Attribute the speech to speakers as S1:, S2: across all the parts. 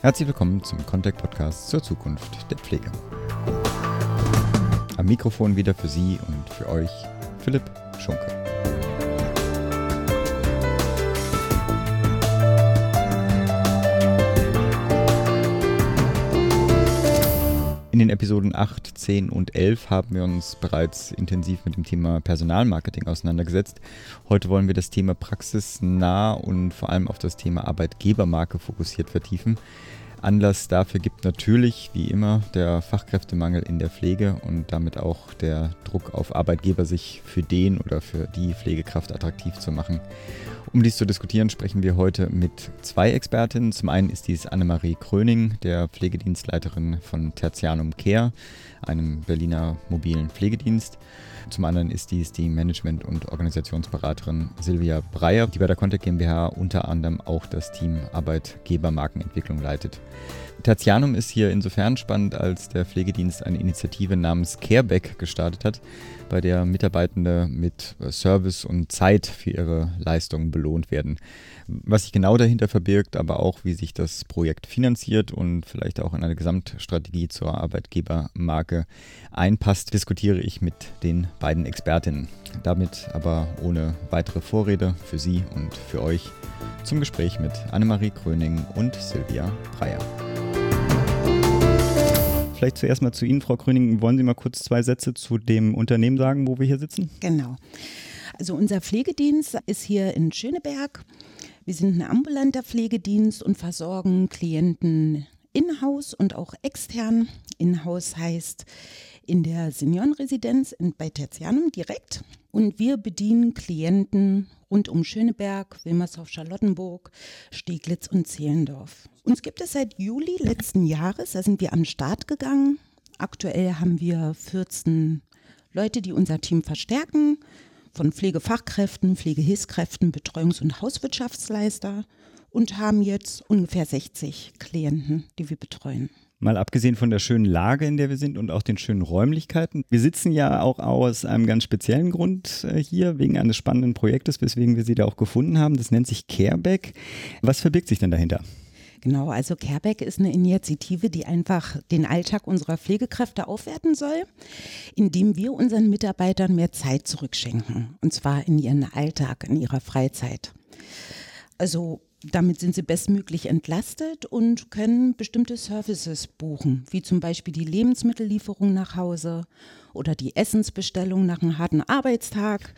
S1: Herzlich willkommen zum Contact Podcast zur Zukunft der Pflege. Am Mikrofon wieder für Sie und für euch Philipp Schunke. Den Episoden 8, 10 und 11 haben wir uns bereits intensiv mit dem Thema Personalmarketing auseinandergesetzt. Heute wollen wir das Thema praxisnah und vor allem auf das Thema Arbeitgebermarke fokussiert vertiefen. Anlass dafür gibt natürlich, wie immer, der Fachkräftemangel in der Pflege und damit auch der Druck auf Arbeitgeber, sich für den oder für die Pflegekraft attraktiv zu machen. Um dies zu diskutieren, sprechen wir heute mit zwei Expertinnen. Zum einen ist dies Annemarie Kröning, der Pflegedienstleiterin von Tertianum Care, einem Berliner mobilen Pflegedienst. Zum anderen ist dies die Management- und Organisationsberaterin Silvia Breyer, die bei der Contact GmbH unter anderem auch das Team Arbeitgebermarkenentwicklung leitet. Tertianum ist hier insofern spannend, als der Pflegedienst eine Initiative namens Careback gestartet hat, bei der Mitarbeitende mit Service und Zeit für ihre Leistungen belohnt werden. Was sich genau dahinter verbirgt, aber auch wie sich das Projekt finanziert und vielleicht auch in eine Gesamtstrategie zur Arbeitgebermarke einpasst, diskutiere ich mit den beiden Expertinnen. Damit aber ohne weitere Vorrede für Sie und für euch zum Gespräch mit Annemarie Kröning und Silvia Breyer. Vielleicht zuerst mal zu Ihnen, Frau Kröning. Wollen Sie mal kurz zwei Sätze zu dem Unternehmen sagen, wo wir hier sitzen?
S2: Genau. Also unser Pflegedienst ist hier in Schöneberg. Wir sind ein ambulanter Pflegedienst und versorgen Klienten in-house und auch extern. In-house heißt in der Seniorenresidenz bei Tertianum direkt. Und wir bedienen Klienten rund um Schöneberg, Wilmersdorf, Charlottenburg, Steglitz und Zehlendorf. Uns gibt es seit Juli letzten Jahres, da sind wir am Start gegangen. Aktuell haben wir 14 Leute, die unser Team verstärken, von Pflegefachkräften, Pflegehilfskräften, Betreuungs- und Hauswirtschaftsleister und haben jetzt ungefähr 60 Klienten, die wir betreuen.
S1: Mal abgesehen von der schönen Lage, in der wir sind und auch den schönen Räumlichkeiten. Wir sitzen ja auch aus einem ganz speziellen Grund äh, hier, wegen eines spannenden Projektes, weswegen wir Sie da auch gefunden haben. Das nennt sich Careback. Was verbirgt sich denn dahinter?
S2: Genau, also Careback ist eine Initiative, die einfach den Alltag unserer Pflegekräfte aufwerten soll, indem wir unseren Mitarbeitern mehr Zeit zurückschenken. Und zwar in ihren Alltag, in ihrer Freizeit. Also damit sind sie bestmöglich entlastet und können bestimmte Services buchen, wie zum Beispiel die Lebensmittellieferung nach Hause oder die Essensbestellung nach einem harten Arbeitstag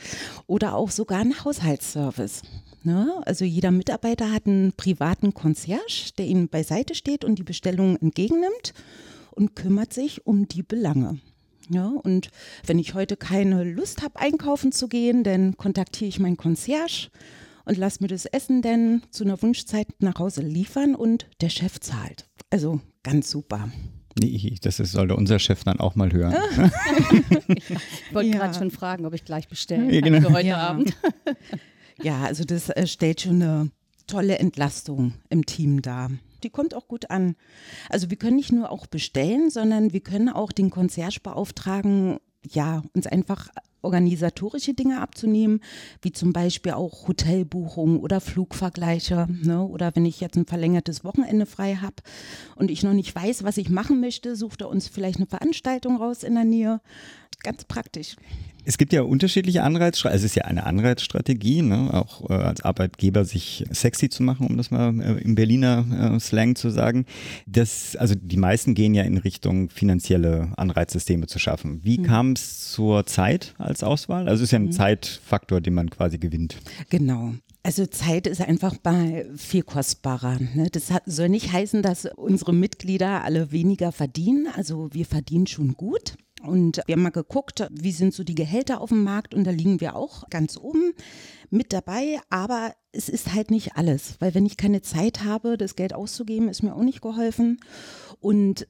S2: oder auch sogar einen Haushaltsservice. Ne? Also jeder Mitarbeiter hat einen privaten Concierge, der ihnen beiseite steht und die Bestellung entgegennimmt und kümmert sich um die Belange. Ja, und wenn ich heute keine Lust habe, einkaufen zu gehen, dann kontaktiere ich meinen Concierge und lass mir das Essen dann zu einer Wunschzeit nach Hause liefern und der Chef zahlt. Also ganz super.
S1: Nee, das sollte unser Chef dann auch mal hören.
S3: ich wollte ja. gerade schon fragen, ob ich gleich bestellen
S2: ja,
S3: genau. für heute
S2: ja.
S3: Abend.
S2: ja, also das äh, stellt schon eine tolle Entlastung im Team dar. Die kommt auch gut an. Also wir können nicht nur auch bestellen, sondern wir können auch den Concierge beauftragen, ja, uns einfach organisatorische Dinge abzunehmen, wie zum Beispiel auch Hotelbuchungen oder Flugvergleiche. Ne? Oder wenn ich jetzt ein verlängertes Wochenende frei habe und ich noch nicht weiß, was ich machen möchte, sucht er uns vielleicht eine Veranstaltung raus in der Nähe. Ganz praktisch.
S1: Es gibt ja unterschiedliche Anreizstrategien, also es ist ja eine Anreizstrategie, ne? auch äh, als Arbeitgeber sich sexy zu machen, um das mal äh, im Berliner äh, Slang zu sagen. Das, also die meisten gehen ja in Richtung finanzielle Anreizsysteme zu schaffen. Wie mhm. kam es zur Zeit als Auswahl? Also es ist ja ein mhm. Zeitfaktor, den man quasi gewinnt.
S2: Genau. Also Zeit ist einfach bei viel kostbarer. Ne? Das hat, soll nicht heißen, dass unsere Mitglieder alle weniger verdienen. Also wir verdienen schon gut. Und wir haben mal geguckt, wie sind so die Gehälter auf dem Markt und da liegen wir auch ganz oben mit dabei. Aber es ist halt nicht alles, weil wenn ich keine Zeit habe, das Geld auszugeben, ist mir auch nicht geholfen. Und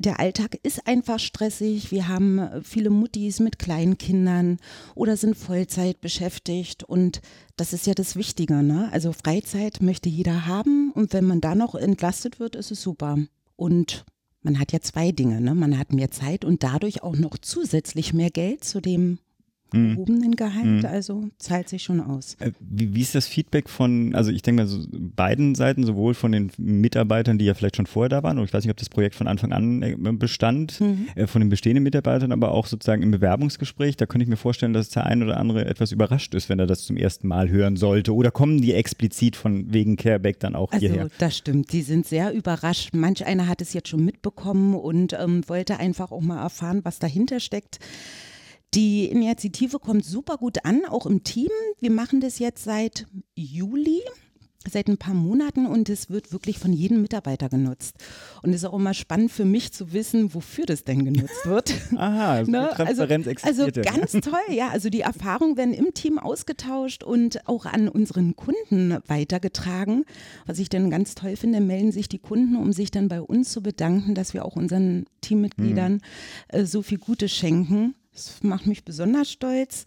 S2: der Alltag ist einfach stressig. Wir haben viele Muttis mit kleinen Kindern oder sind Vollzeit beschäftigt. Und das ist ja das Wichtige. Ne? Also Freizeit möchte jeder haben. Und wenn man da noch entlastet wird, ist es super. Und man hat ja zwei Dinge. Ne? Man hat mehr Zeit und dadurch auch noch zusätzlich mehr Geld zu dem. Gehobenen Gehalt, mhm. also zahlt sich schon aus.
S1: Äh, wie, wie, ist das Feedback von, also ich denke mal so beiden Seiten, sowohl von den Mitarbeitern, die ja vielleicht schon vorher da waren, oder ich weiß nicht, ob das Projekt von Anfang an äh, bestand, mhm. äh, von den bestehenden Mitarbeitern, aber auch sozusagen im Bewerbungsgespräch, da könnte ich mir vorstellen, dass der ein oder andere etwas überrascht ist, wenn er das zum ersten Mal hören sollte. Oder kommen die explizit von wegen Careback dann auch
S2: also,
S1: hierher?
S2: Das stimmt, die sind sehr überrascht. Manch einer hat es jetzt schon mitbekommen und ähm, wollte einfach auch mal erfahren, was dahinter steckt. Die Initiative kommt super gut an, auch im Team. Wir machen das jetzt seit Juli seit ein paar Monaten und es wird wirklich von jedem Mitarbeiter genutzt. Und es ist auch immer spannend für mich zu wissen, wofür das denn genutzt wird.
S1: Aha, also ne? Transparenz
S2: also, also ganz toll, ja. Also die Erfahrungen werden im Team ausgetauscht und auch an unseren Kunden weitergetragen. Was ich dann ganz toll finde, melden sich die Kunden, um sich dann bei uns zu bedanken, dass wir auch unseren Teammitgliedern mhm. so viel Gutes schenken. Das macht mich besonders stolz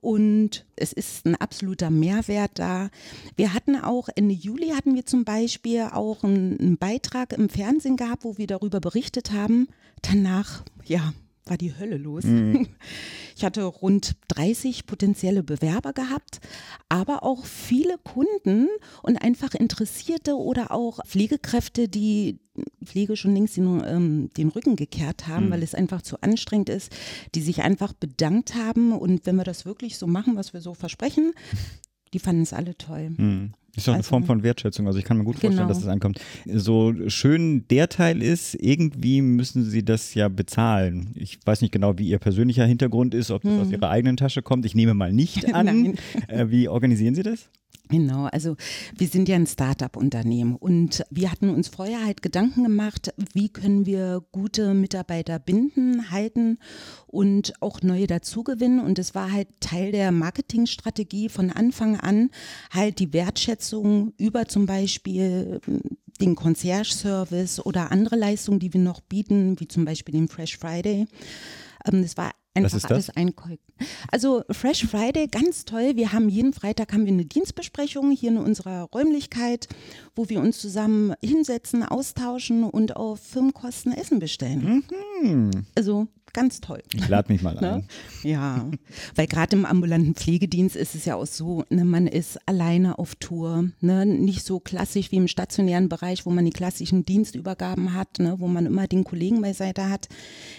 S2: und es ist ein absoluter Mehrwert da. Wir hatten auch Ende Juli hatten wir zum Beispiel auch einen, einen Beitrag im Fernsehen gehabt, wo wir darüber berichtet haben. Danach, ja, war die Hölle los. Mhm. Ich hatte rund 30 potenzielle Bewerber gehabt, aber auch viele Kunden und einfach Interessierte oder auch Pflegekräfte, die Pflege schon längst den, ähm, den Rücken gekehrt haben, mhm. weil es einfach zu anstrengend ist, die sich einfach bedankt haben. Und wenn wir das wirklich so machen, was wir so versprechen, die fanden es alle toll.
S1: Mhm. Ist doch eine also, Form von Wertschätzung. Also ich kann mir gut vorstellen, genau. dass es das ankommt. So schön der Teil ist, irgendwie müssen sie das ja bezahlen. Ich weiß nicht genau, wie ihr persönlicher Hintergrund ist, ob das hm. aus ihrer eigenen Tasche kommt. Ich nehme mal nicht an. äh, wie organisieren Sie das?
S2: Genau, also wir sind ja ein Start-up-Unternehmen und wir hatten uns vorher halt Gedanken gemacht, wie können wir gute Mitarbeiter binden, halten und auch neue dazugewinnen. Und es war halt Teil der Marketingstrategie von Anfang an, halt die Wertschätzung über zum Beispiel hm, den Concierge-Service oder andere Leistungen, die wir noch bieten, wie zum Beispiel den Fresh Friday. Ähm, das war
S1: einfach Was ist
S2: alles einkäufen. Also Fresh Friday, ganz toll. Wir haben jeden Freitag haben wir eine Dienstbesprechung hier in unserer Räumlichkeit, wo wir uns zusammen hinsetzen, austauschen und auf Firmenkosten Essen bestellen. Mhm. Also ganz toll.
S1: Ich lade mich mal ne? ein.
S2: Ja, weil gerade im ambulanten Pflegedienst ist es ja auch so, ne, man ist alleine auf Tour, ne, nicht so klassisch wie im stationären Bereich, wo man die klassischen Dienstübergaben hat, ne, wo man immer den Kollegen beiseite hat.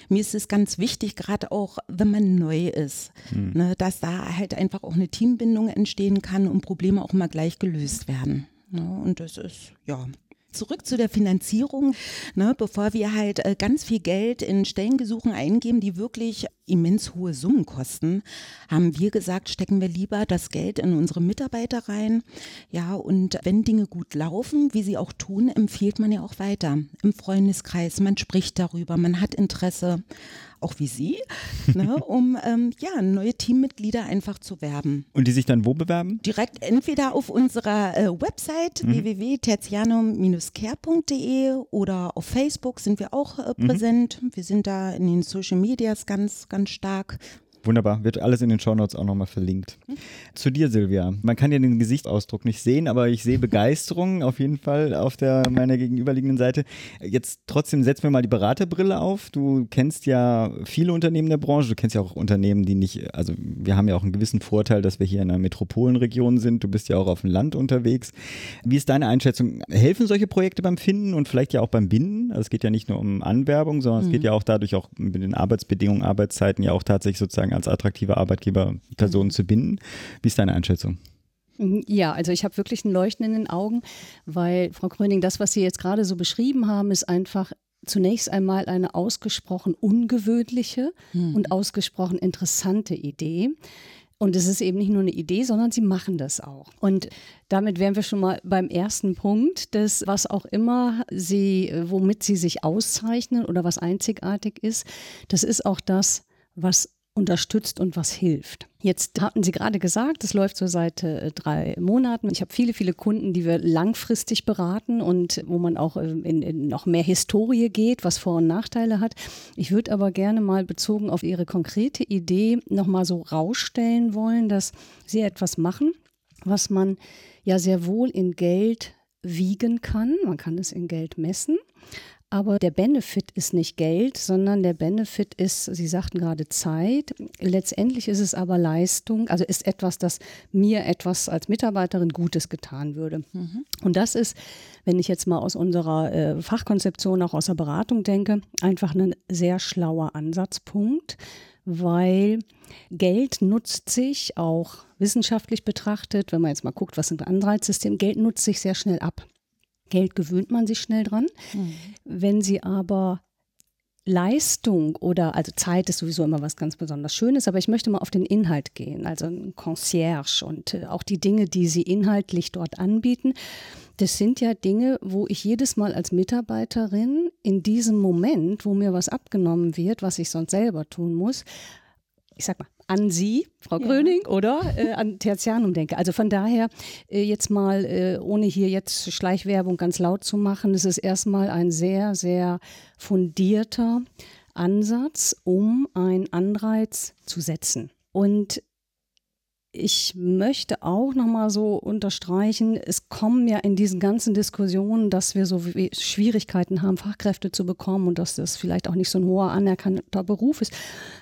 S2: Mir ist es ganz wichtig, gerade auch, wenn man neu ist, hm. ne, dass da halt einfach auch eine Teambindung entstehen kann und Probleme auch mal gleich gelöst werden. Ne, und das ist, ja, Zurück zu der Finanzierung, ne, bevor wir halt äh, ganz viel Geld in Stellengesuchen eingeben, die wirklich immens hohe Summen kosten, haben wir gesagt, stecken wir lieber das Geld in unsere Mitarbeiter rein. Ja, und wenn Dinge gut laufen, wie sie auch tun, empfiehlt man ja auch weiter im Freundeskreis. Man spricht darüber, man hat Interesse auch wie Sie, ne, um ähm, ja, neue Teammitglieder einfach zu werben.
S1: Und die sich dann wo bewerben?
S2: Direkt entweder auf unserer äh, Website mhm. www.tertianum-care.de oder auf Facebook sind wir auch äh, mhm. präsent. Mhm. Wir sind da in den Social Medias ganz, ganz stark.
S1: Wunderbar, wird alles in den Shownotes auch nochmal verlinkt. Mhm. Zu dir, Silvia. Man kann ja den Gesichtsausdruck nicht sehen, aber ich sehe Begeisterung auf jeden Fall auf der meiner gegenüberliegenden Seite. Jetzt trotzdem setzen wir mal die Beraterbrille auf. Du kennst ja viele Unternehmen der Branche, du kennst ja auch Unternehmen, die nicht, also wir haben ja auch einen gewissen Vorteil, dass wir hier in einer Metropolenregion sind. Du bist ja auch auf dem Land unterwegs. Wie ist deine Einschätzung? Helfen solche Projekte beim Finden und vielleicht ja auch beim Binden? Also es geht ja nicht nur um Anwerbung, sondern mhm. es geht ja auch dadurch auch mit den Arbeitsbedingungen, Arbeitszeiten ja auch tatsächlich sozusagen sozusagen als attraktiver Arbeitgeber Personen mhm. zu binden. Wie ist deine Einschätzung?
S3: Mhm, ja, also ich habe wirklich ein Leuchten in den Augen, weil Frau Gröning, das, was Sie jetzt gerade so beschrieben haben, ist einfach zunächst einmal eine ausgesprochen ungewöhnliche mhm. und ausgesprochen interessante Idee. Und es ist eben nicht nur eine Idee, sondern sie machen das auch. Und damit wären wir schon mal beim ersten Punkt, dass was auch immer sie, womit sie sich auszeichnen oder was einzigartig ist, das ist auch das, was unterstützt und was hilft. Jetzt hatten Sie gerade gesagt, es läuft so seit äh, drei Monaten. Ich habe viele, viele Kunden, die wir langfristig beraten und wo man auch äh, in, in, noch mehr Historie geht, was Vor- und Nachteile hat. Ich würde aber gerne mal bezogen auf Ihre konkrete Idee nochmal so rausstellen wollen, dass Sie etwas machen, was man ja sehr wohl in Geld wiegen kann. Man kann es in Geld messen Aber der Benefit ist nicht Geld, sondern der Benefit ist, Sie sagten gerade Zeit. Letztendlich ist es aber Leistung, also ist etwas, das mir etwas als Mitarbeiterin Gutes getan würde. Mhm. Und das ist, wenn ich jetzt mal aus unserer äh, Fachkonzeption, auch aus der Beratung denke, einfach ein sehr schlauer Ansatzpunkt, weil Geld nutzt sich auch wissenschaftlich betrachtet, wenn man jetzt mal guckt, was sind Anreizsystem, Geld nutzt sich sehr schnell ab. Geld gewöhnt man sich schnell dran. Mhm. Wenn Sie aber Leistung oder, also Zeit ist sowieso immer was ganz besonders Schönes, aber ich möchte mal auf den Inhalt gehen, also ein Concierge und äh, auch die Dinge, die Sie inhaltlich dort anbieten. Das sind ja Dinge, wo ich jedes Mal als Mitarbeiterin in diesem Moment, wo mir was abgenommen wird, was ich sonst selber tun muss, ich sag mal, an Sie, Frau ja. Gröning, oder äh, an Tertianum denke. Also von daher äh, jetzt mal, äh, ohne hier jetzt Schleichwerbung ganz laut zu machen, es ist erstmal ein sehr, sehr fundierter Ansatz, um einen Anreiz zu setzen. Und ich möchte auch noch mal so unterstreichen, es kommen ja in diesen ganzen Diskussionen, dass wir so Schwierigkeiten haben, Fachkräfte zu bekommen und dass das vielleicht auch nicht so ein hoher anerkannter Beruf ist,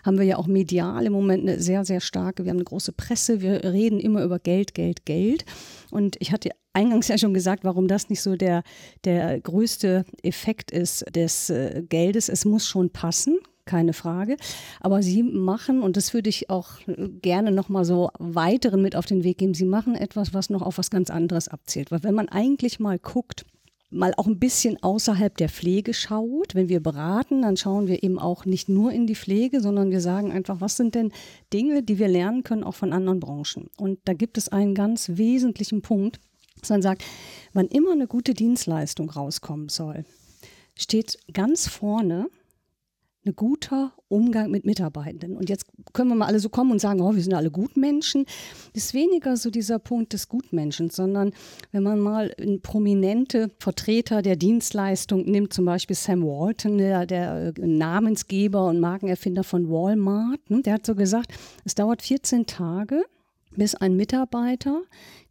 S3: haben wir ja auch medial im Moment eine sehr, sehr starke, wir haben eine große Presse, wir reden immer über Geld, Geld, Geld. Und ich hatte eingangs ja schon gesagt, warum das nicht so der, der größte Effekt ist des äh, Geldes. Es muss schon passen, keine Frage. Aber Sie machen, und das würde ich auch gerne nochmal so weiteren mit auf den Weg geben, Sie machen etwas, was noch auf was ganz anderes abzielt. Weil wenn man eigentlich mal guckt, mal auch ein bisschen außerhalb der Pflege schaut. Wenn wir beraten, dann schauen wir eben auch nicht nur in die Pflege, sondern wir sagen einfach, was sind denn Dinge, die wir lernen können, auch von anderen Branchen. Und da gibt es einen ganz wesentlichen Punkt, dass man sagt, wann immer eine gute Dienstleistung rauskommen soll, steht ganz vorne ein guter Umgang mit Mitarbeitenden. Und jetzt können wir mal alle so kommen und sagen, oh, wir sind alle Gutmenschen. Das ist weniger so dieser Punkt des Gutmenschen, sondern wenn man mal prominente Vertreter der Dienstleistung nimmt, zum Beispiel Sam Walton, der, der äh, Namensgeber und Markenerfinder von Walmart, ne, der hat so gesagt, es dauert 14 Tage, bis ein Mitarbeiter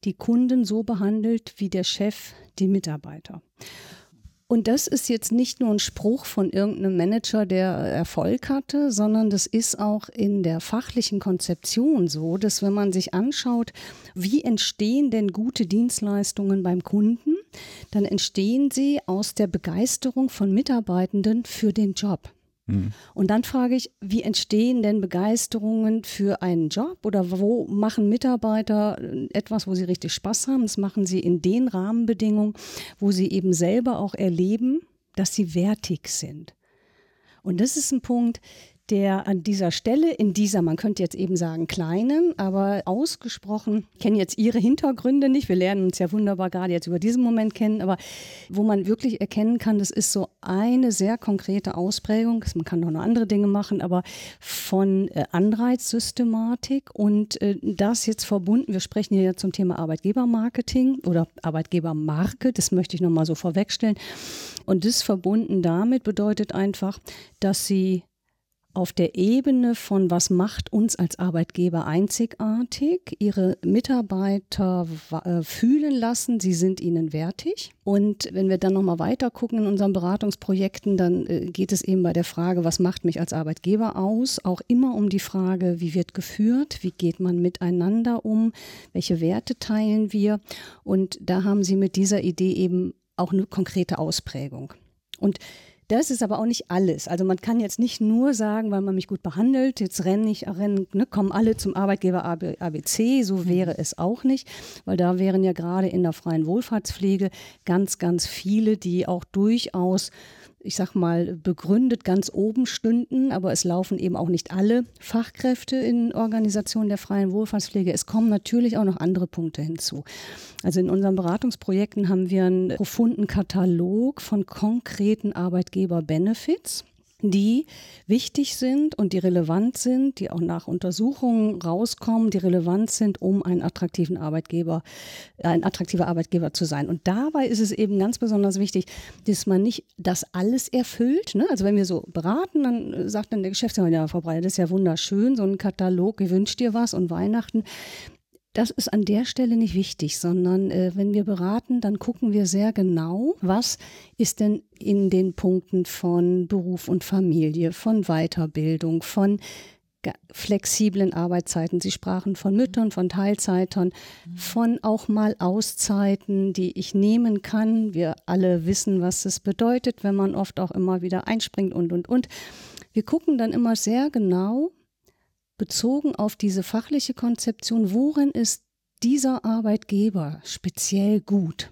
S3: die Kunden so behandelt, wie der Chef die Mitarbeiter. Und das ist jetzt nicht nur ein Spruch von irgendeinem Manager, der Erfolg hatte, sondern das ist auch in der fachlichen Konzeption so, dass wenn man sich anschaut, wie entstehen denn gute Dienstleistungen beim Kunden, dann entstehen sie aus der Begeisterung von Mitarbeitenden für den Job. Mhm. Und dann frage ich, wie entstehen denn Begeisterungen für einen Job oder wo machen Mitarbeiter etwas, wo sie richtig Spaß haben? Das machen sie in den Rahmenbedingungen, wo sie eben selber auch erleben, dass sie wertig sind. Und das ist ein Punkt, der an dieser Stelle, in dieser, man könnte jetzt eben sagen, kleinen, aber ausgesprochen, ich kenne jetzt Ihre Hintergründe nicht, wir lernen uns ja wunderbar gerade jetzt über diesen Moment kennen, aber wo man wirklich erkennen kann, das ist so eine sehr konkrete Ausprägung, man kann noch andere Dinge machen, aber von äh, Anreizsystematik und äh, das jetzt verbunden, wir sprechen hier ja zum Thema Arbeitgebermarketing oder Arbeitgebermarke, das möchte ich nochmal so vorwegstellen. Und das verbunden damit bedeutet einfach, dass sie auf der Ebene von was macht uns als Arbeitgeber einzigartig, ihre Mitarbeiter äh, fühlen lassen, sie sind ihnen wertig. Und wenn wir dann nochmal weiter gucken in unseren Beratungsprojekten, dann äh, geht es eben bei der Frage, was macht mich als Arbeitgeber aus, auch immer um die Frage, wie wird geführt, wie geht man miteinander um, welche Werte teilen wir. Und da haben Sie mit dieser Idee eben auch eine konkrete Ausprägung. Und das ist aber auch nicht alles. Also man kann jetzt nicht nur sagen, weil man mich gut behandelt, jetzt renne ich, rennen, ne, kommen alle zum Arbeitgeber ABC, so mhm. wäre es auch nicht, weil da wären ja gerade in der freien Wohlfahrtspflege ganz, ganz viele, die auch durchaus ich sag mal, begründet ganz oben stünden, aber es laufen eben auch nicht alle Fachkräfte in Organisationen der freien Wohlfahrtspflege. Es kommen natürlich auch noch andere Punkte hinzu. Also in unseren Beratungsprojekten haben wir einen profunden Katalog von konkreten Arbeitgeber-Benefits die wichtig sind und die relevant sind, die auch nach Untersuchungen rauskommen, die relevant sind, um einen attraktiven Arbeitgeber, ein attraktiver Arbeitgeber zu sein. Und dabei ist es eben ganz besonders wichtig, dass man nicht das alles erfüllt. Ne? Also wenn wir so beraten, dann sagt dann der Geschäftsführer, ja, Frau Breyer, das ist ja wunderschön, so ein Katalog, gewünscht dir was und Weihnachten das ist an der Stelle nicht wichtig, sondern äh, wenn wir beraten, dann gucken wir sehr genau, was ist denn in den Punkten von Beruf und Familie, von Weiterbildung, von flexiblen Arbeitszeiten. Sie sprachen von Müttern, von Teilzeitern, von auch mal Auszeiten, die ich nehmen kann. Wir alle wissen, was es bedeutet, wenn man oft auch immer wieder einspringt und, und, und. Wir gucken dann immer sehr genau, bezogen auf diese fachliche Konzeption, worin ist dieser Arbeitgeber speziell gut?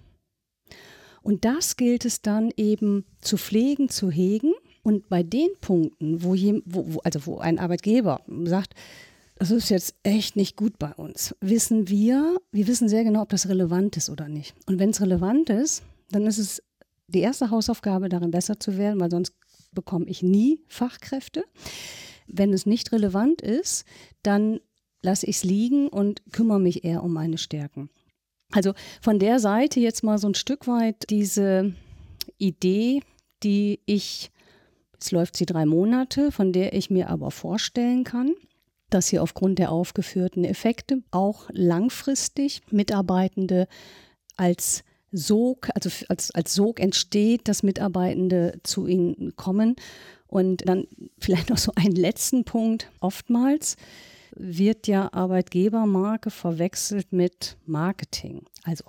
S3: Und das gilt es dann eben zu pflegen, zu hegen. Und bei den Punkten, wo, je, wo, also wo ein Arbeitgeber sagt, das ist jetzt echt nicht gut bei uns, wissen wir, wir wissen sehr genau, ob das relevant ist oder nicht. Und wenn es relevant ist, dann ist es die erste Hausaufgabe, darin besser zu werden, weil sonst bekomme ich nie Fachkräfte. Wenn es nicht relevant ist, dann lasse ich es liegen und kümmere mich eher um meine Stärken. Also von der Seite jetzt mal so ein Stück weit diese Idee, die ich, jetzt läuft sie drei Monate, von der ich mir aber vorstellen kann, dass sie aufgrund der aufgeführten Effekte auch langfristig Mitarbeitende als Sog, also als, als Sog entsteht, dass Mitarbeitende zu ihnen kommen. Und dann vielleicht noch so einen letzten Punkt. Oftmals wird ja Arbeitgebermarke verwechselt mit Marketing. Also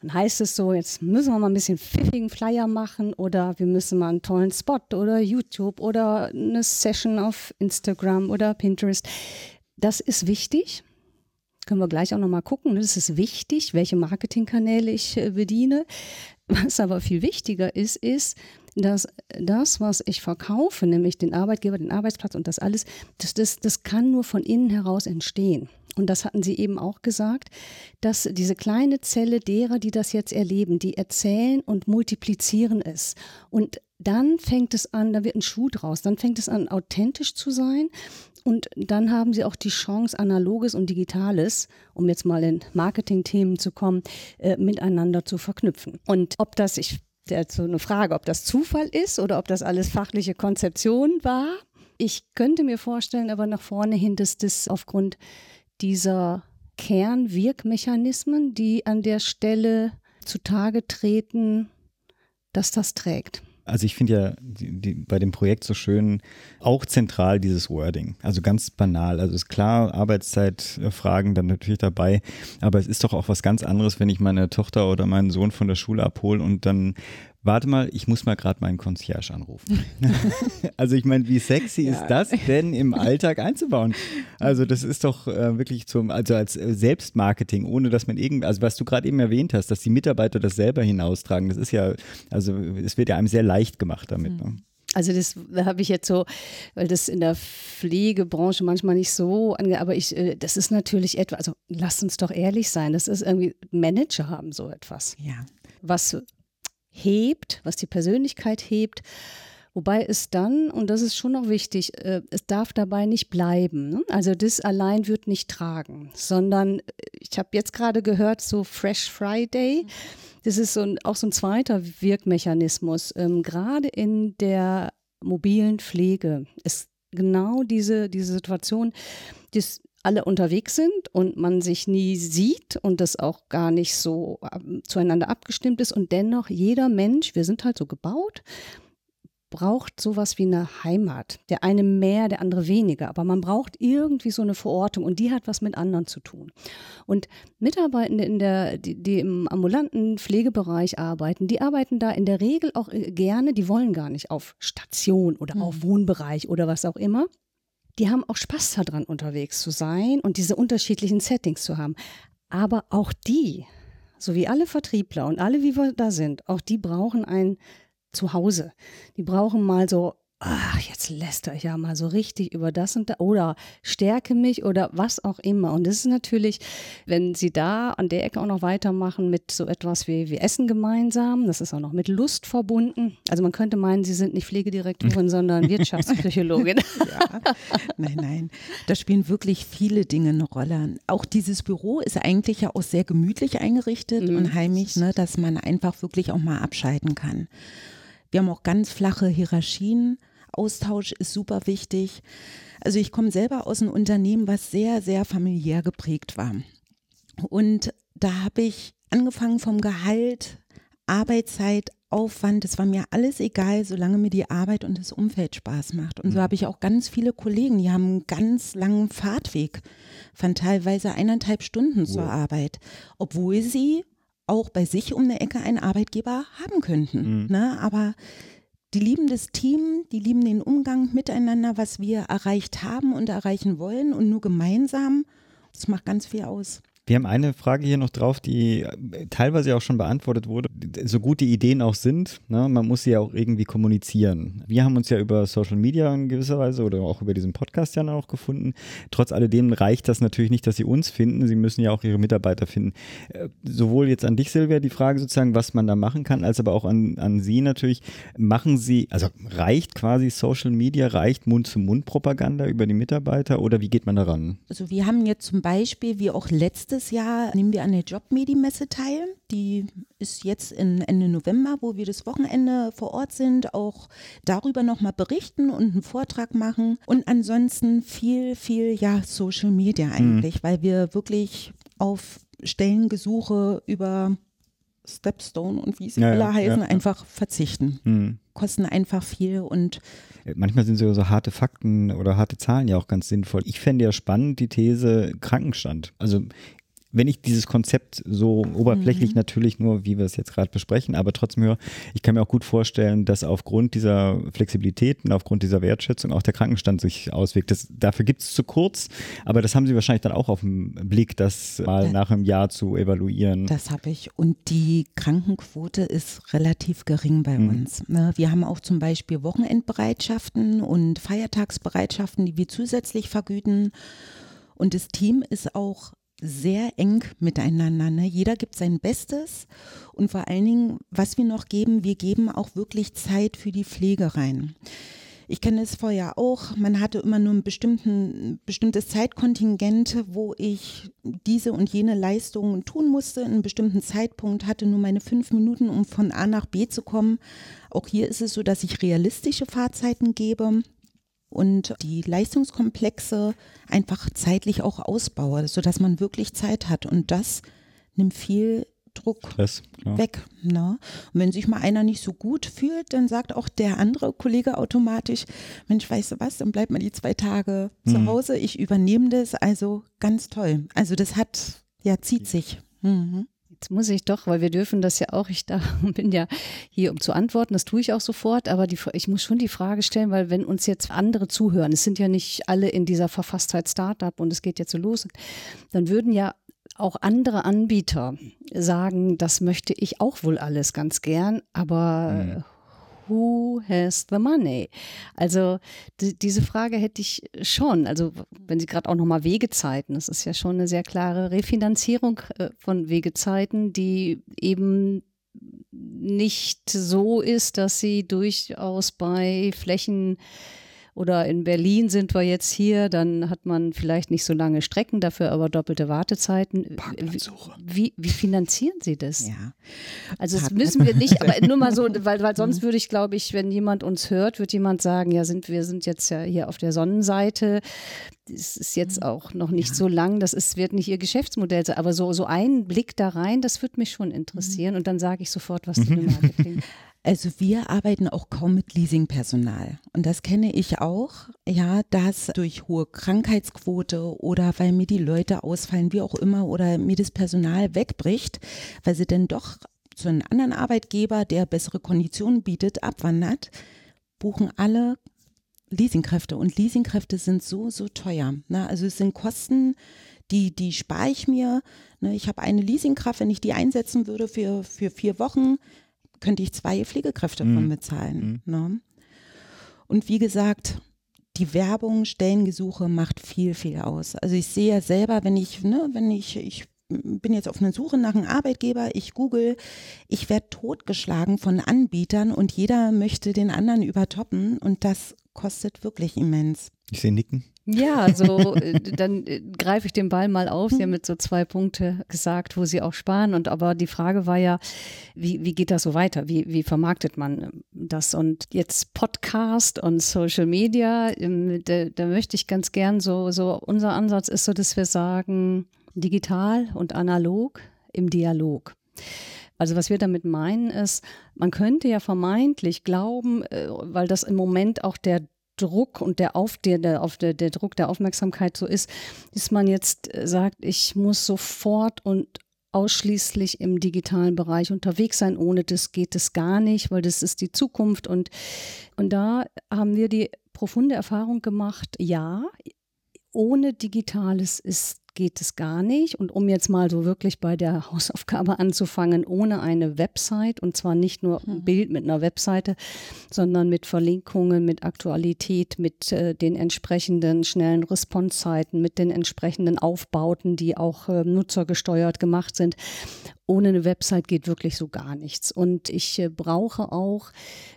S3: dann heißt es so, jetzt müssen wir mal ein bisschen pfiffigen Flyer machen oder wir müssen mal einen tollen Spot oder YouTube oder eine Session auf Instagram oder Pinterest. Das ist wichtig. Können wir gleich auch nochmal gucken. Das ist wichtig, welche Marketingkanäle ich äh, bediene. Was aber viel wichtiger ist, ist, dass das, was ich verkaufe, nämlich den Arbeitgeber, den Arbeitsplatz und das alles, das, das, das kann nur von innen heraus entstehen. Und das hatten Sie eben auch gesagt, dass diese kleine Zelle derer, die das jetzt erleben, die erzählen und multiplizieren es. Und dann fängt es an, da wird ein Schuh draus, dann fängt es an, authentisch zu sein. Und dann haben sie auch die Chance, analoges und digitales, um jetzt mal in Marketing-Themen zu kommen, äh, miteinander zu verknüpfen. Und ob das, ich so eine Frage, ob das Zufall ist oder ob das alles fachliche Konzeption war. Ich könnte mir vorstellen, aber nach vorne hin, dass das aufgrund dieser Kernwirkmechanismen, die an der Stelle zutage treten, dass das trägt.
S1: Also ich finde ja die, die, bei dem Projekt so schön auch zentral dieses Wording. Also ganz banal. Also ist klar, Arbeitszeitfragen dann natürlich dabei, aber es ist doch auch was ganz anderes, wenn ich meine Tochter oder meinen Sohn von der Schule abhole und dann warte mal, ich muss mal gerade meinen Concierge anrufen. also ich meine, wie sexy ja. ist das denn im Alltag einzubauen? Also das ist doch äh, wirklich zum, also als äh, Selbstmarketing, ohne dass man irgendwie, also was du gerade eben erwähnt hast, dass die Mitarbeiter das selber hinaustragen, das ist ja, also es wird ja einem sehr leicht gemacht damit. Mhm. Ne?
S3: Also das habe ich jetzt so, weil das in der Pflegebranche manchmal nicht so angeht, aber ich, äh, das ist natürlich etwas, also lasst uns doch ehrlich sein, das ist irgendwie, Manager haben so etwas.
S2: Ja.
S3: Was hebt, was die Persönlichkeit hebt. Wobei es dann, und das ist schon noch wichtig, äh, es darf dabei nicht bleiben. Ne? Also das allein wird nicht tragen, sondern äh, ich habe jetzt gerade gehört, so Fresh Friday, das ist so ein, auch so ein zweiter Wirkmechanismus. Ähm, gerade in der mobilen Pflege ist genau diese, diese Situation, das alle unterwegs sind und man sich nie sieht und das auch gar nicht so äh, zueinander abgestimmt ist und dennoch jeder Mensch, wir sind halt so gebaut, braucht sowas wie eine Heimat. Der eine mehr, der andere weniger, aber man braucht irgendwie so eine Verortung und die hat was mit anderen zu tun. Und Mitarbeitende in der, die, die im ambulanten Pflegebereich arbeiten, die arbeiten da in der Regel auch äh, gerne, die wollen gar nicht auf Station oder mhm. auf Wohnbereich oder was auch immer die haben auch Spaß daran, unterwegs zu sein und diese unterschiedlichen Settings zu haben. Aber auch die, so wie alle Vertriebler und alle, wie wir da sind, auch die brauchen ein Zuhause. Die brauchen mal so ach, jetzt lässt euch ja mal so richtig über das und da oder stärke mich oder was auch immer. Und das ist natürlich, wenn Sie da an der Ecke auch noch weitermachen mit so etwas wie wir essen gemeinsam, das ist auch noch mit Lust verbunden. Also man könnte meinen, Sie sind nicht Pflegedirektorin, sondern Wirtschaftspsychologin.
S2: ja. Nein, nein, da spielen wirklich viele Dinge eine Rolle. Auch dieses Büro ist eigentlich ja auch sehr gemütlich eingerichtet mhm. und heimisch, ne, dass man einfach wirklich auch mal abschalten kann. Wir haben auch ganz flache Hierarchien. Austausch ist super wichtig. Also ich komme selber aus einem Unternehmen, was sehr, sehr familiär geprägt war. Und da habe ich angefangen vom Gehalt, Arbeitszeit, Aufwand, das war mir alles egal, solange mir die Arbeit und das Umfeld Spaß macht. Und so mhm. habe ich auch ganz viele Kollegen, die haben einen ganz langen Fahrtweg von teilweise eineinhalb Stunden wow. zur Arbeit, obwohl sie auch bei sich um eine Ecke einen Arbeitgeber haben könnten. Mhm. Ne? Aber die lieben das Team, die lieben den Umgang miteinander, was wir erreicht haben und erreichen wollen und nur gemeinsam. Das macht ganz viel aus.
S1: Wir haben eine Frage hier noch drauf, die äh, teilweise auch schon beantwortet wurde. So gut die Ideen auch sind, ne, man muss sie ja auch irgendwie kommunizieren. Wir haben uns ja über Social Media in gewisser Weise oder auch über diesen Podcast ja auch gefunden. Trotz alledem reicht das natürlich nicht, dass sie uns finden. Sie müssen ja auch ihre Mitarbeiter finden. Äh, sowohl jetzt an dich, Silvia, die Frage sozusagen, was man da machen kann, als aber auch an, an Sie natürlich. Machen Sie, also reicht quasi Social Media, reicht Mund-zu-Mund-Propaganda über die Mitarbeiter oder wie geht man daran?
S2: Also wir haben jetzt zum Beispiel, wie auch letztes nächstes Jahr nehmen wir an der Jobmedi-Messe teil. Die ist jetzt in Ende November, wo wir das Wochenende vor Ort sind, auch darüber nochmal berichten und einen Vortrag machen. Und ansonsten viel, viel, ja, Social Media mhm. eigentlich, mhm. weil wir wirklich auf Stellengesuche über Stepstone und wie sie ja, alle heißen, ja, ja. einfach verzichten. Mhm. Kosten einfach viel und
S1: äh, manchmal sind so, so harte Fakten oder harte Zahlen ja auch ganz sinnvoll. Ich fände ja spannend die These Krankenstand. Also wenn ich dieses Konzept so oberflächlich mhm. natürlich nur, wie wir es jetzt gerade besprechen, aber trotzdem höre, ich kann mir auch gut vorstellen, dass aufgrund dieser Flexibilität und aufgrund dieser Wertschätzung auch der Krankenstand sich auswirkt. Das, dafür gibt es zu kurz, aber das haben Sie wahrscheinlich dann auch auf dem Blick, das mal ja. nach einem Jahr zu evaluieren.
S2: Das habe ich. Und die Krankenquote ist relativ gering bei mhm. uns. Ne? Wir haben auch zum Beispiel Wochenendbereitschaften und Feiertagsbereitschaften, die wir zusätzlich vergüten. Und das Team ist auch sehr eng miteinander. Ne? Jeder gibt sein Bestes und vor allen Dingen, was wir noch geben, wir geben auch wirklich Zeit für die Pflege rein. Ich kenne es vorher auch, man hatte immer nur ein bestimmtes Zeitkontingent, wo ich diese und jene Leistungen tun musste. In einem bestimmten Zeitpunkt hatte nur meine fünf Minuten, um von A nach B zu kommen. Auch hier ist es so, dass ich realistische Fahrzeiten gebe und die Leistungskomplexe einfach zeitlich auch ausbaue, sodass man wirklich Zeit hat. Und das nimmt viel Druck Stress, weg. Ne? Und wenn sich mal einer nicht so gut fühlt, dann sagt auch der andere Kollege automatisch, Mensch, weißt du was, dann bleibt mal die zwei Tage mhm. zu Hause, ich übernehme das. Also ganz toll. Also das hat, ja, zieht sich. Mhm.
S3: Jetzt muss ich doch, weil wir dürfen das ja auch, ich da bin ja hier, um zu antworten, das tue ich auch sofort, aber die, ich muss schon die Frage stellen, weil wenn uns jetzt andere zuhören, es sind ja nicht alle in dieser Verfasstheit Startup und es geht jetzt so los, dann würden ja auch andere Anbieter sagen, das möchte ich auch wohl alles ganz gern, aber mhm who has the money? Also die, diese Frage hätte ich schon. Also wenn Sie gerade auch nochmal Wegezeiten, das ist ja schon eine sehr klare Refinanzierung äh, von Wegezeiten, die eben nicht so ist, dass sie durchaus bei Flächen oder in Berlin sind wir jetzt hier, dann hat man vielleicht nicht so lange Strecken, dafür aber doppelte Wartezeiten. Wie, wie finanzieren Sie das?
S2: Ja.
S3: Also das müssen wir nicht, aber nur mal so, weil, weil sonst würde ich, glaube ich, wenn jemand uns hört, wird jemand sagen, ja, sind, wir sind jetzt ja hier auf der Sonnenseite. Es ist jetzt auch noch nicht ja. so lang, das ist, wird nicht Ihr Geschäftsmodell sein, aber so, so ein Blick da rein, das würde mich schon interessieren und dann sage ich sofort was zu dem Marketing.
S2: Also wir arbeiten auch kaum mit Leasingpersonal. Und das kenne ich auch, ja, dass durch hohe Krankheitsquote oder weil mir die Leute ausfallen, wie auch immer, oder mir das Personal wegbricht, weil sie denn doch zu einem anderen Arbeitgeber, der bessere Konditionen bietet, abwandert, buchen alle Leasingkräfte. Und Leasingkräfte sind so, so teuer. Ne? Also es sind Kosten, die, die spare ich mir. Ne? Ich habe eine Leasingkraft, wenn ich die einsetzen würde für, für vier Wochen, könnte ich zwei Pflegekräfte mhm. von bezahlen. Mhm. Ne? Und wie gesagt, die Werbung, Stellengesuche macht viel, viel aus. Also ich sehe ja selber, wenn ich, ne, wenn ich, ich bin jetzt auf einer Suche nach einem Arbeitgeber, ich google, ich werde totgeschlagen von Anbietern und jeder möchte den anderen übertoppen und das kostet wirklich immens.
S1: Ich sehe Nicken.
S3: Ja, so äh, dann äh, greife ich den Ball mal auf. Sie haben mit so zwei Punkte gesagt, wo Sie auch sparen. Und aber die Frage war ja, wie, wie geht das so weiter? Wie, wie vermarktet man das? Und jetzt Podcast und Social Media, ähm, da, da möchte ich ganz gern so, so unser Ansatz ist so, dass wir sagen, digital und analog im Dialog. Also was wir damit meinen ist, man könnte ja vermeintlich glauben, äh, weil das im Moment auch der Druck und der, auf, der, der, auf der, der Druck der Aufmerksamkeit so ist, dass man jetzt äh, sagt, ich muss sofort und ausschließlich im digitalen Bereich unterwegs sein. Ohne das geht es gar nicht, weil das ist die Zukunft. Und, und da haben wir die profunde Erfahrung gemacht, ja, ohne Digitales ist geht es gar nicht. Und um jetzt mal so wirklich bei der Hausaufgabe anzufangen, ohne eine Website und zwar nicht nur ein hm. Bild mit einer Webseite, sondern mit Verlinkungen, mit Aktualität, mit äh, den entsprechenden schnellen Responsezeiten, mit den entsprechenden Aufbauten, die auch äh, nutzergesteuert gemacht sind ohne eine Website geht wirklich so gar nichts. Und ich äh, brauche auch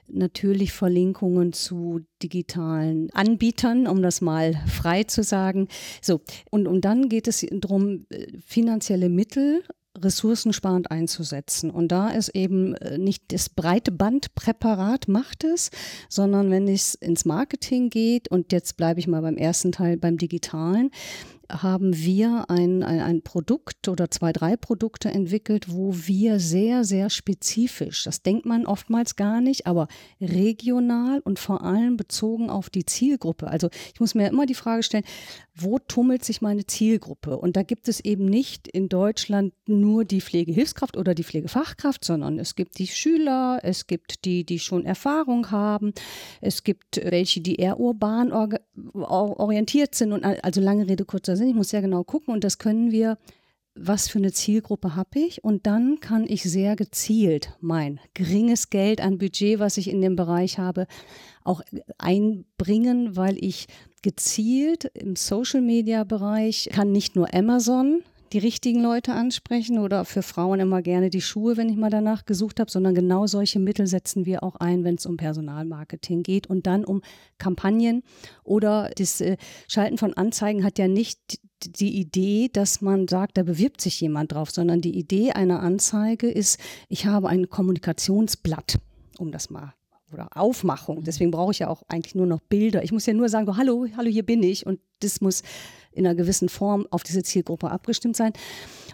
S3: natürlich Verlinkungen zu digitalen Anbietern, um das mal frei zu sagen. So, und, und dann geht es darum, äh, finanzielle Mittel ressourcensparend einzusetzen. Und da ist eben äh, nicht das breite Bandpräparat macht es, sondern wenn es ins Marketing geht, und jetzt bleibe ich mal beim ersten Teil, beim digitalen, haben wir ein, ein, ein, Produkt oder zwei, drei Produkte entwickelt, wo wir sehr, sehr spezifisch, das denkt man oftmals gar nicht, aber regional und vor allem bezogen auf die Zielgruppe. Also ich muss mir immer die Frage stellen, wo tummelt sich meine Zielgruppe? Und da gibt es eben nicht in Deutschland nur die Pflegehilfskraft oder die Pflegefachkraft, sondern es gibt die Schüler, es gibt die, die schon Erfahrung haben, es gibt welche, die eher urban orientiert sind und also lange Rede, kurzer Sinn. Ich muss sehr genau gucken und das können wir was für eine Zielgruppe habe ich und dann kann ich sehr gezielt mein geringes Geld an Budget, was ich in dem Bereich habe, auch einbringen, weil ich gezielt im Social-Media-Bereich kann nicht nur Amazon die richtigen Leute ansprechen oder für Frauen immer gerne die Schuhe, wenn ich mal danach gesucht habe, sondern genau solche Mittel setzen wir auch ein, wenn es um Personalmarketing geht und dann um Kampagnen oder das äh, Schalten von Anzeigen hat ja nicht die Idee, dass man sagt, da bewirbt sich jemand drauf, sondern die Idee einer Anzeige ist, ich habe ein Kommunikationsblatt, um das mal oder Aufmachung. Mhm. Deswegen brauche ich ja auch eigentlich nur noch Bilder. Ich muss ja nur sagen, so, hallo, hallo, hier bin ich. Und das muss in einer gewissen Form auf diese Zielgruppe abgestimmt sein.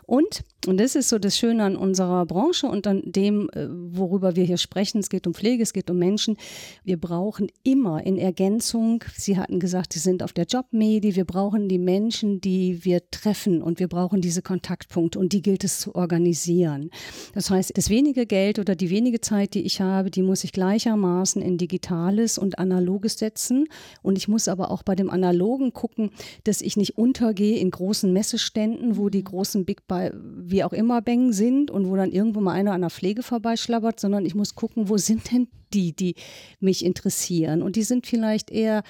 S3: Und, und das ist so das Schöne an unserer Branche und an dem, äh, worüber wir hier sprechen, es geht um Pflege, es geht um Menschen, wir brauchen immer in Ergänzung, Sie hatten gesagt, Sie sind auf der Jobmedi, wir brauchen die Menschen, die wir treffen und wir brauchen diese Kontaktpunkte und die gilt es zu organisieren. Das heißt, das wenige Geld oder die wenige Zeit, die ich habe, die muss ich gleichermaßen in Digitales und Analoges setzen. Und ich muss aber auch bei dem Analogen gucken, dass ich nicht untergehe in großen Messeständen, wo die großen Big Buy wie auch immer Bängen sind und wo dann irgendwo mal einer an der Pflege vorbeischlabbert, sondern ich muss gucken, wo sind denn die, die mich interessieren. Und die sind vielleicht eher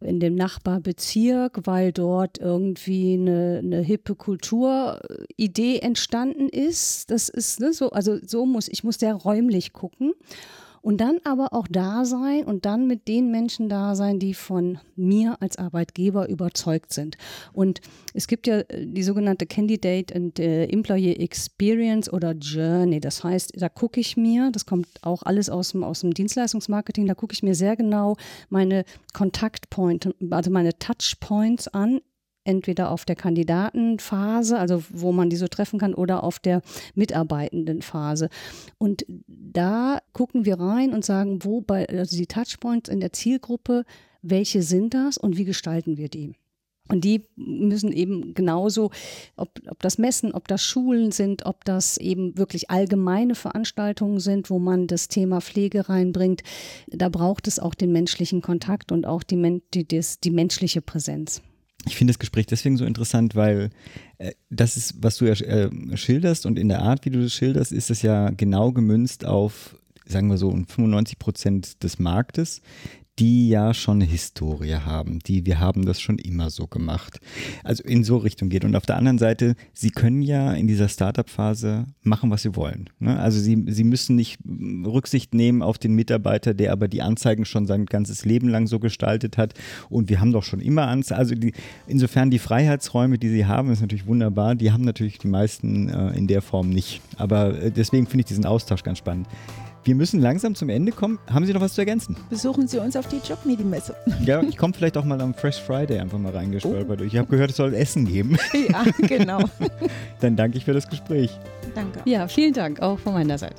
S3: in dem Nachbarbezirk, weil dort irgendwie eine, eine hippe Kulturidee entstanden ist. Das ist ne, so, also so muss ich muss sehr räumlich gucken und dann aber auch da sein und dann mit den Menschen da sein, die von mir als Arbeitgeber überzeugt sind. Und es gibt ja äh, die sogenannte Candidate and äh, Employee Experience oder Journey. Das heißt, da gucke ich mir, das kommt auch alles aus dem, aus dem Dienstleistungsmarketing, da gucke ich mir sehr genau meine Kontaktpoints, also meine Touchpoints an entweder auf der Kandidatenphase, also wo man die so treffen kann, oder auf der Mitarbeitendenphase. Und da gucken wir rein und sagen, wo bei also die Touchpoints in der Zielgruppe, welche sind das und wie gestalten wir die? Und die müssen eben genauso, ob, ob das Messen, ob das Schulen sind, ob das eben wirklich allgemeine Veranstaltungen sind, wo man das Thema Pflege reinbringt, da braucht es auch den menschlichen Kontakt und auch die, die, das, die menschliche Präsenz
S1: ich finde das Gespräch deswegen so interessant, weil äh, das ist, was du äh, schilderst und in der Art, wie du das schilderst, ist es ja genau gemünzt auf, sagen wir so, 95 Prozent des Marktes, die ja schon eine Historie haben, die wir haben das schon immer so gemacht. Also in so Richtung geht. Und auf der anderen Seite, sie können ja in dieser Startup-Phase machen, was sie wollen. Ne? Also sie, sie müssen nicht Rücksicht nehmen auf den Mitarbeiter, der aber die Anzeigen schon sein ganzes Leben lang so gestaltet hat. Und wir haben doch schon immer Anzeigen. Also die, insofern die Freiheitsräume, die sie haben, ist natürlich wunderbar. Die haben natürlich die meisten äh, in der Form nicht. Aber äh, deswegen finde ich diesen Austausch ganz spannend. Wir müssen langsam zum Ende kommen. Haben Sie noch was zu ergänzen?
S2: Besuchen Sie uns auf die Jobmedi-Messe.
S1: Ja, ich komme vielleicht auch mal am Fresh Friday einfach mal reingestolpert. Oh. Ich habe gehört, es soll Essen geben.
S2: Ja, genau.
S1: Dann danke ich für das Gespräch.
S2: Danke.
S3: Ja, vielen Dank auch von meiner Seite.